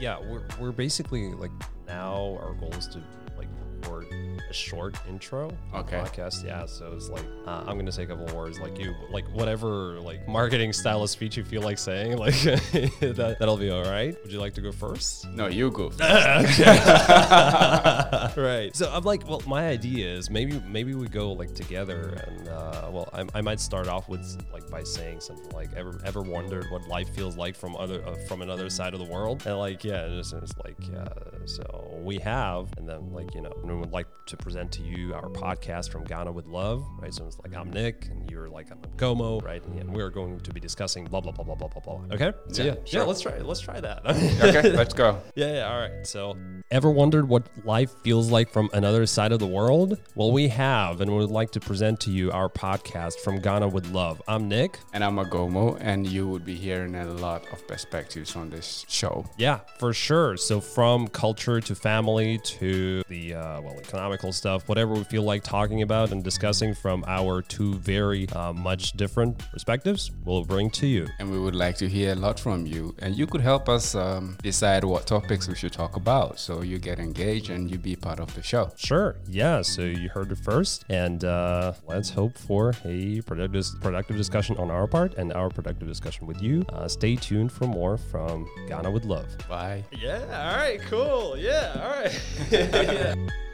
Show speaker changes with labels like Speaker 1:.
Speaker 1: yeah, we're, we're basically like now our goal is to like record a short intro
Speaker 2: Okay.
Speaker 1: podcast. Yeah, so it's like uh, I'm gonna say a couple of words like you like whatever like marketing style of speech you feel like saying like that that'll be all right. Would you like to go first?
Speaker 2: No, you go.
Speaker 1: right. So I'm like, well, my idea is maybe maybe we go like together, and uh, well, I, I might start off with like by saying something like, ever ever wondered what life feels like from other uh, from another side of the world? And like, yeah, it's, it's like, yeah. So we have, and then like you know, we would like to present to you our podcast from Ghana with Love, right? So it's like I'm Nick, and you're like I'm Gomo, right? And we're going to be discussing blah blah blah blah blah blah blah. Okay. So
Speaker 2: Yeah,
Speaker 1: yeah, yeah, let's try let's try that.
Speaker 2: okay, let's go.
Speaker 1: Yeah, yeah, all right. So, ever wondered what life feels like from another side of the world? Well, we have, and we would like to present to you our podcast from Ghana with Love. I'm Nick.
Speaker 2: And I'm Agomo, and you would be hearing a lot of perspectives on this show.
Speaker 1: Yeah, for sure. So, from culture to family to the uh, well, economical stuff, whatever we feel like talking about and discussing from our two very uh, much different perspectives, we'll bring to you.
Speaker 2: And we would like to hear a lot from you. And you could help us um, decide what topics we should talk about. So you get engaged and you be part of the show.
Speaker 1: Sure. Yeah. So you heard it first, and uh, let's hope for a productive productive discussion on our part and our productive discussion with you. Uh, stay tuned for more from Ghana with Love.
Speaker 2: Bye.
Speaker 1: Yeah. All right. Cool. Yeah. All right.